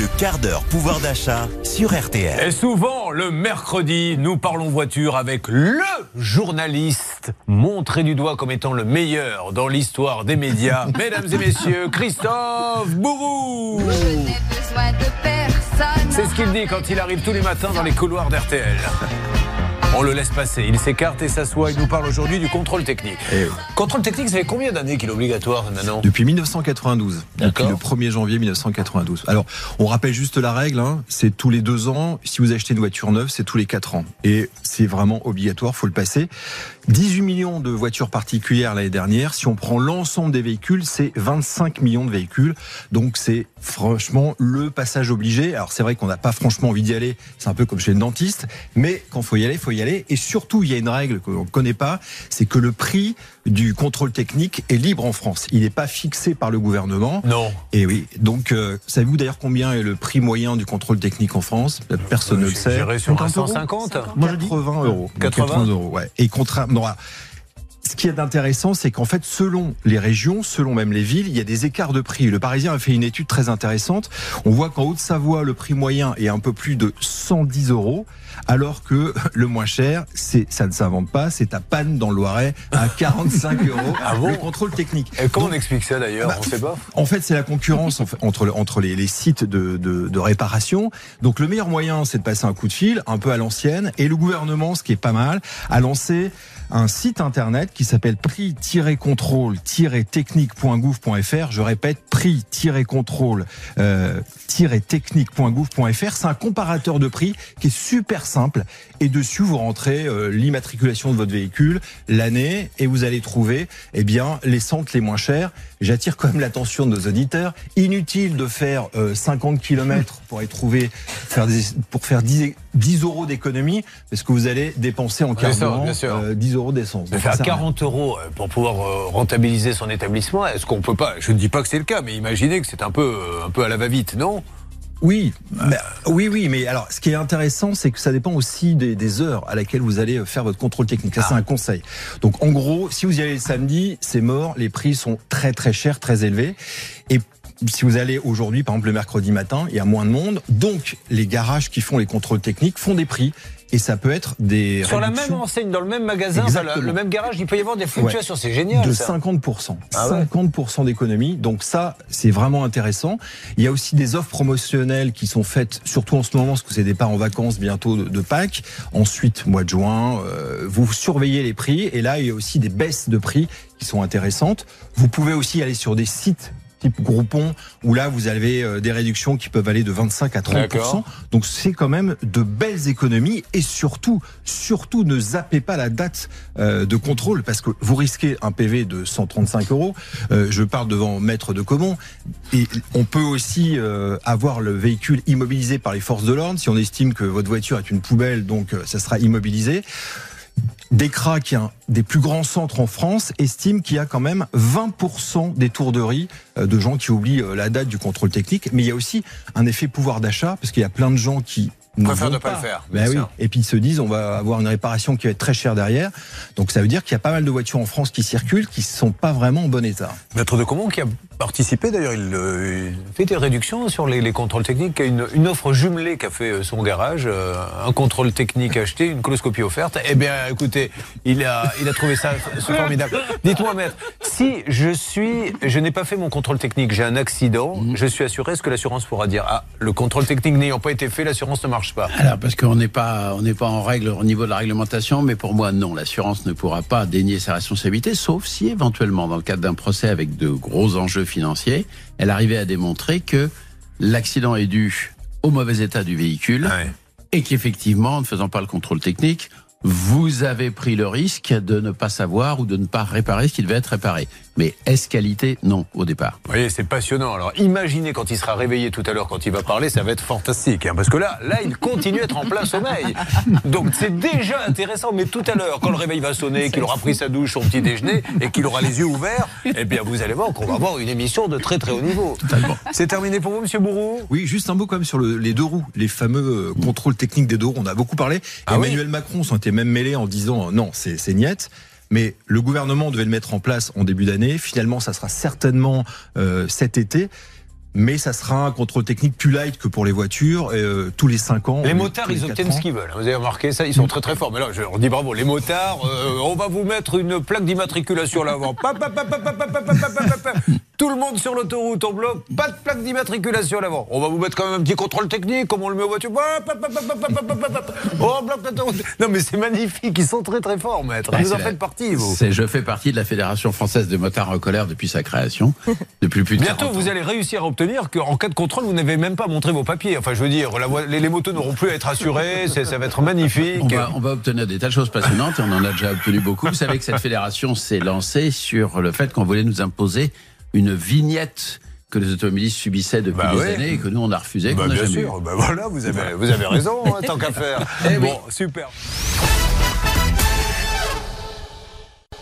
Le quart d'heure pouvoir d'achat sur RTL. Et souvent, le mercredi, nous parlons voiture avec le journaliste montré du doigt comme étant le meilleur dans l'histoire des médias. Mesdames et messieurs, Christophe Bourou. C'est ce qu'il dit quand il arrive tous les matins dans les couloirs d'RTL. On le laisse passer. Il s'écarte et s'assoit. Il nous parle aujourd'hui du contrôle technique. Eh Contrôle technique, ça fait combien d'années qu'il est obligatoire maintenant Depuis 1992. Depuis le 1er janvier 1992. Alors, on rappelle juste la règle, hein, c'est tous les deux ans. Si vous achetez une voiture neuve, c'est tous les quatre ans. Et c'est vraiment obligatoire, faut le passer. 18 millions de voitures particulières l'année dernière. Si on prend l'ensemble des véhicules, c'est 25 millions de véhicules. Donc c'est franchement le passage obligé. Alors c'est vrai qu'on n'a pas franchement envie d'y aller. C'est un peu comme chez le dentiste. Mais quand faut y aller, faut y aller. Et surtout, il y a une règle qu'on ne connaît pas. C'est que le prix du contrôle technique est libre en France. Il n'est pas fixé par le gouvernement. Non. Et oui. Donc, euh, savez-vous d'ailleurs combien est le prix moyen du contrôle technique en France? Personne ne le sait. Sur un 50 euros 150 moi, je dis 80 euros. 80 euros, ouais. Et contrairement. Ce qui est intéressant, c'est qu'en fait, selon les régions, selon même les villes, il y a des écarts de prix. Le Parisien a fait une étude très intéressante. On voit qu'en Haute-Savoie, le prix moyen est un peu plus de 110 euros, alors que le moins cher, c'est, ça ne s'invente pas, c'est à Panne dans le Loiret à 45 euros. Ah bon le contrôle technique. Et comment Donc, on explique ça d'ailleurs bah, On sait pas. en fait, c'est la concurrence entre, le- entre les, les sites de, de, de réparation. Donc, le meilleur moyen, c'est de passer un coup de fil, un peu à l'ancienne. Et le gouvernement, ce qui est pas mal, a lancé un site internet qui s'appelle prix-contrôle-technique.gouv.fr. Je répète, prix-contrôle-technique.gouv.fr. C'est un comparateur de prix qui est super simple. Et dessus, vous rentrez euh, l'immatriculation de votre véhicule, l'année, et vous allez trouver, eh bien, les centres les moins chers. J'attire quand même l'attention de nos auditeurs. Inutile de faire euh, 50 km pour aller trouver, faire des, pour faire 10, 10 euros d'économie, parce que vous allez dépenser en carburant bien sûr. euh, 10 euros d'essence. De Donc, faire ça sert à rien. 40 euros euh, pour pouvoir euh, rentabiliser son établissement, est-ce qu'on peut pas Je ne dis pas que c'est le cas, mais imaginez que c'est un peu, euh, un peu à la va-vite, non? Oui, mais- oui, oui, mais alors, ce qui est intéressant, c'est que ça dépend aussi des, des heures à laquelle vous allez faire votre contrôle technique. Ça, c'est un conseil. Donc, en gros, si vous y allez le samedi, c'est mort. Les prix sont très, très chers, très élevés. Et si vous allez aujourd'hui, par exemple, le mercredi matin, il y a moins de monde. Donc, les garages qui font les contrôles techniques font des prix. Et ça peut être des Sur la même enseigne, dans le même magasin, le, même garage, il peut y avoir des fluctuations. C'est génial. de ça. 50%. Ah ouais 50% d'économie. Donc ça, c'est vraiment intéressant. Il y a aussi des offres promotionnelles qui sont faites, surtout en ce moment, parce que c'est départ en vacances bientôt de, de Pâques. Ensuite, mois de juin, euh, vous surveillez les prix. Et là, il y a aussi des baisses de prix qui sont intéressantes. Vous pouvez aussi aller sur des sites type Groupon, où là, vous avez euh, des réductions qui peuvent aller de 25 à 30%. D'accord. Donc c'est quand même de belles économies et surtout, surtout ne zappez pas la date euh, de contrôle parce que vous risquez un PV de 135 euros. Euh, je parle devant maître de Comont et on peut aussi avoir le véhicule immobilisé par les forces de l'ordre si on estime que votre voiture est une poubelle, donc ça sera immobilisé. Decra, qui est un des plus grands centres en France, estime qu'il y a quand même 20% d'étourderies euh, de gens qui oublient euh, la date du contrôle technique. Mais il y a aussi un effet pouvoir d'achat, parce qu'il y a plein de gens qui ne Préfèrent ne pas le faire, Ben oui. Et puis ils se disent, on va avoir une réparation qui va être très chère derrière. Donc ça veut dire qu'il y a pas mal de voitures en France qui circulent, qui sont pas vraiment en bon état. Maître de Comont qui a participé d'ailleurs, il, euh, il fait des réductions sur les, les contrôles techniques, une, une offre jumelée qu'a fait euh, son garage, euh, un contrôle technique acheté, une coloscopie offerte. Eh bien, écoutez, il a, il a trouvé ça formidable. Dites-moi, maître, si je suis, je n'ai pas fait mon contrôle technique, j'ai un accident, je suis assuré, est-ce que l'assurance pourra dire, ah, le contrôle technique n'ayant pas été fait, l'assurance ne marche pas? Alors, parce qu'on n'est pas, on n'est pas en règle au niveau de la réglementation, mais pour moi, non. L'assurance ne pourra pas dénier sa responsabilité, sauf si éventuellement, dans le cadre d'un procès avec de gros enjeux financiers, elle arrivait à démontrer que l'accident est dû au mauvais état du véhicule Ouais. et qu'effectivement, en ne faisant pas le contrôle technique, vous avez pris le risque de ne pas savoir ou de ne pas réparer ce qui devait être réparé. Mais est-ce qualité Non, au départ. Vous voyez, c'est passionnant. Alors, imaginez quand il sera réveillé tout à l'heure, quand il va parler, ça va être fantastique. hein, parce que là, là, il continue à être en plein sommeil. Donc, c'est déjà intéressant. Mais tout à l'heure, quand le réveil va sonner, qu'il aura pris sa douche, son petit déjeuner, et qu'il aura les yeux ouverts, eh bien, vous allez voir qu'on va avoir une émission de très, très haut niveau. C'est terminé pour vous, monsieur Bourreau? Oui, juste un mot quand même sur le- les deux roues, les fameux euh, contrôles techniques des deux roues. On a beaucoup parlé. Ah Emmanuel Macron s'en était même mêlé en disant euh, non, c'est c'est niette. Mais le gouvernement devait le mettre en place en début d'année. Finalement, ça sera certainement euh, cet été. mais ça sera un contrôle technique plus light que pour les voitures, euh, tous les 5 ans. Les motards, les ils obtiennent ans. ce qu'ils veulent. Vous avez remarqué ça, ils sont très très forts. Mais là, je leur dis bravo. Les motards, euh, on va vous mettre une plaque d'immatriculation à tout le monde sur l'autoroute, on bloque. Pas de plaque d'immatriculation à l'avant. On va vous mettre quand même un petit contrôle technique, comme on le met aux voitures. Oh, non, mais c'est magnifique. Ils sont très, très forts, maître. Bah, vous en la... faites partie, vous. Je fais partie de la Fédération française des motards en colère depuis sa création. Depuis plus de Bientôt, vous allez réussir à obtenir qu'en cas de contrôle, vous n'avez même pas montré vos papiers. Enfin, je veux dire, la, les, les, motos n'auront plus à être assurées. Ça va être magnifique. On va, on va obtenir des tas de choses passionnantes et on en a déjà obtenu beaucoup. Vous savez que cette fédération s'est lancée sur le fait qu'on voulait nous imposer une vignette que les automobilistes subissaient depuis Bah des ouais. années et que nous on a refusé, Bah, bien sûr, bah voilà, vous avez, vous avez raison, hein, tant qu'à faire. Eh oui. bon, super.